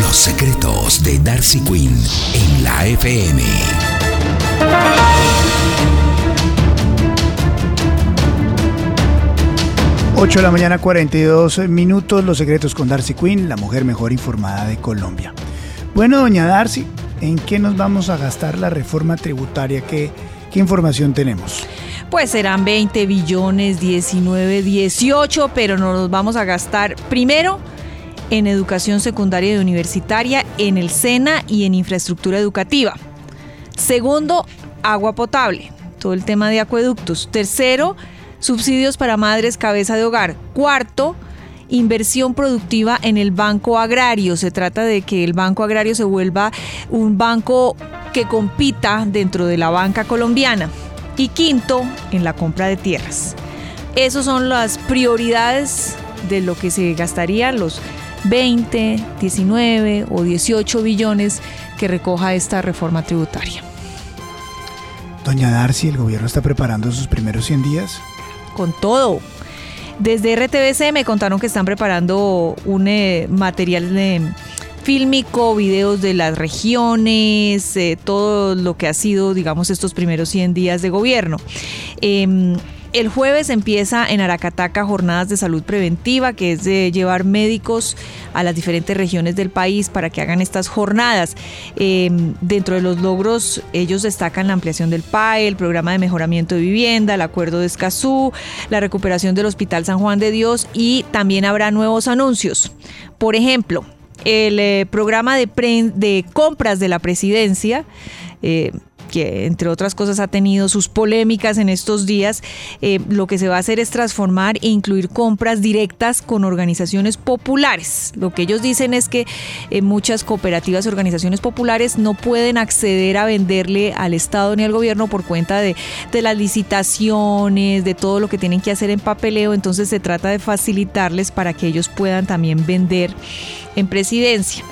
Los secretos de Darcy Quinn en la FM. Ocho de la mañana, 42 minutos. Los secretos con Darcy Quinn, la mujer mejor informada de Colombia. Bueno, doña Darcy, ¿en qué nos vamos a gastar la reforma tributaria? ¿Qué, qué información tenemos? Pues serán 20 billones, 19, 18, pero nos los vamos a gastar primero en educación secundaria y universitaria, en el SENA y en infraestructura educativa. Segundo, agua potable, todo el tema de acueductos. Tercero, subsidios para madres cabeza de hogar. Cuarto, inversión productiva en el banco agrario. Se trata de que el banco agrario se vuelva un banco que compita dentro de la banca colombiana. Y quinto, en la compra de tierras. Esas son las prioridades de lo que se gastarían los 20, 19 o 18 billones que recoja esta reforma tributaria. Doña Darcy, ¿el gobierno está preparando sus primeros 100 días? Con todo. Desde RTBC me contaron que están preparando un eh, material de fílmico, videos de las regiones, eh, todo lo que ha sido, digamos, estos primeros 100 días de gobierno. Em, el jueves empieza en Aracataca jornadas de salud preventiva, que es de llevar médicos a las diferentes regiones del país para que hagan estas jornadas. Em, dentro de los logros, ellos destacan la ampliación del PAE, el programa de mejoramiento de vivienda, el acuerdo de Escazú, la recuperación del Hospital San Juan de Dios y también habrá nuevos anuncios. Por ejemplo, el eh, programa de, compras de la presidencia. Eh, que entre otras cosas ha tenido sus polémicas en estos días, eh, lo que se va a hacer es transformar e incluir compras directas con organizaciones populares. Lo que ellos dicen es que eh, muchas cooperativas y organizaciones populares no pueden acceder a venderle al Estado ni al gobierno por cuenta de, de las licitaciones, de todo lo que tienen que hacer en papeleo, entonces se trata de facilitarles para que ellos puedan también vender en presidencia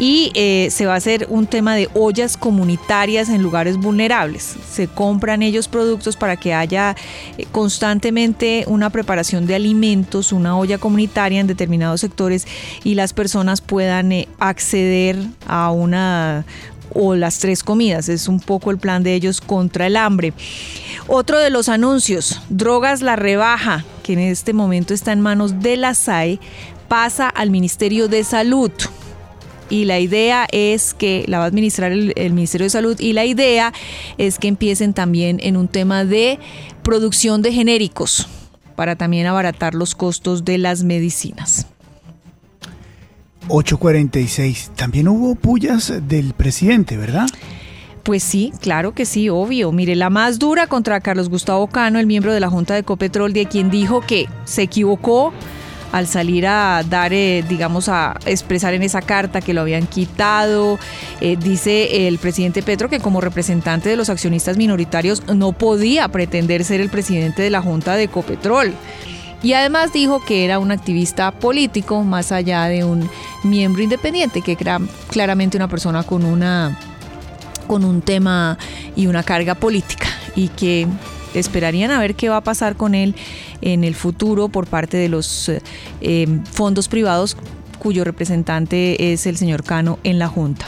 y eh, se va a hacer un tema de ollas comunitarias en lugares vulnerables. Se compran ellos productos para que haya eh, constantemente una preparación de alimentos, una olla comunitaria en determinados sectores y las personas puedan eh, acceder a una o las tres comidas. Es un poco el plan de ellos contra el hambre. Otro de los anuncios, drogas la rebaja, que en este momento está en manos de la SAE, pasa al Ministerio de Salud y la idea es que la va a administrar el, Ministerio de Salud y la idea es que empiecen también en un tema de producción de genéricos para también abaratar los costos de las medicinas. 846. También hubo pullas del presidente, ¿verdad? Pues sí, claro que sí, obvio. Mire, la más dura contra Carlos Gustavo Cano, el miembro de la Junta de Copetrol, de quien dijo que se equivocó al salir a dar, eh, digamos, a expresar en esa carta que lo habían quitado. Eh, dice el presidente Petro que como representante de los accionistas minoritarios no podía pretender ser el presidente de la Junta de Ecopetrol. Y además dijo que era un activista político más allá de un miembro independiente, que era claramente una persona con una con un tema y una carga política y que esperarían a ver qué va a pasar con él en el futuro por parte de los eh, eh, fondos privados cuyo representante es el señor Cano en la Junta.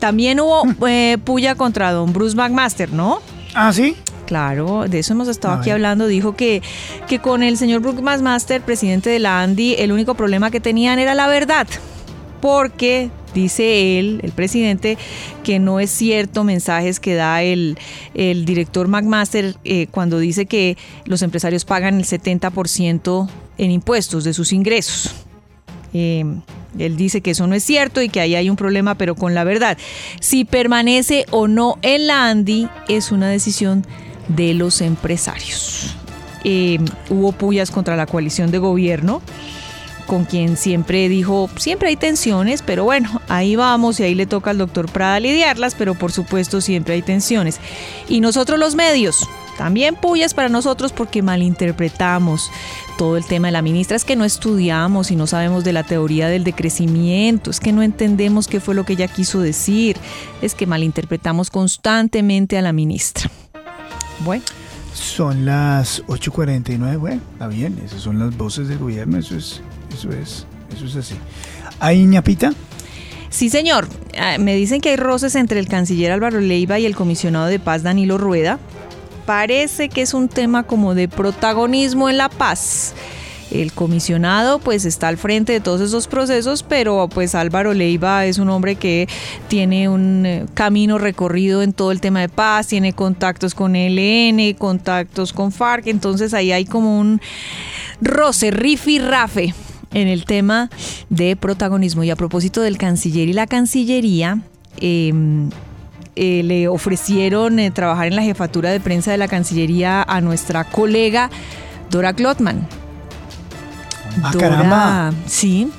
También hubo mm. eh, puya contra don Bruce McMaster, ¿no? Ah, sí. Claro, de eso hemos estado aquí hablando. Dijo que, que con el señor Brook Master, presidente de la Andy, el único problema que tenían era la verdad. Porque dice él, el presidente, que no es cierto mensajes que da el, el director McMaster eh, cuando dice que los empresarios pagan el 70% en impuestos de sus ingresos. Eh, él dice que eso no es cierto y que ahí hay un problema, pero con la verdad. Si permanece o no en la Andy es una decisión de los empresarios. Eh, hubo pullas contra la coalición de gobierno, con quien siempre dijo, siempre hay tensiones, pero bueno, ahí vamos y ahí le toca al doctor Prada lidiarlas, pero por supuesto siempre hay tensiones. Y nosotros los medios, también pullas para nosotros porque malinterpretamos todo el tema de la ministra. Es que no estudiamos y no sabemos de la teoría del decrecimiento, es que no entendemos qué fue lo que ella quiso decir, es que malinterpretamos constantemente a la ministra. Bueno, Son las 8.49, bueno, está bien, esas son las voces del gobierno, eso es, eso es, eso es así. ¿Hay ñapita? Sí, señor. Ah, Me dicen que hay roces entre el canciller Álvaro Leiva y el comisionado de paz Danilo Rueda. Parece que es un tema como de protagonismo en la paz. El comisionado pues está al frente de todos esos procesos, pero pues Álvaro Leiva es un hombre que tiene un eh, camino recorrido en todo el tema de paz, tiene contactos con ELN, contactos con FARC, entonces ahí hay como un roce, rifi rafe en el tema de protagonismo. Y a propósito del canciller y la cancillería, eh, eh, le ofrecieron eh, trabajar en la jefatura de prensa de la Cancillería a nuestra colega Dora Glotman. Ah, caramba. sí,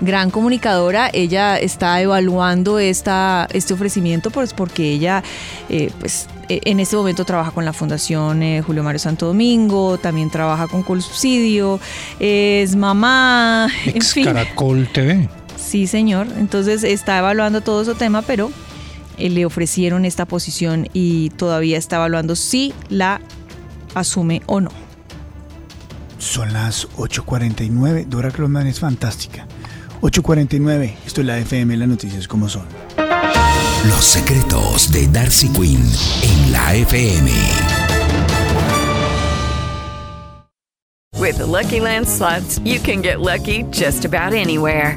gran comunicadora. Ella está evaluando esta, este ofrecimiento pues porque ella eh, pues eh, en este momento trabaja con la Fundación eh, Julio Mario Santo Domingo, también trabaja con Colsubsidio, es mamá, en Ex fin. Caracol TV. Sí, señor. Entonces está evaluando todo ese tema, pero eh, le ofrecieron esta posición y todavía está evaluando si la asume o no. Son las 8.49, Dora Clotman es fantástica. 8.49, esto es la FM, las noticias como son. Los secretos de Darcy Quinn en la FM. With the Lucky Land slots, you can get lucky just about anywhere.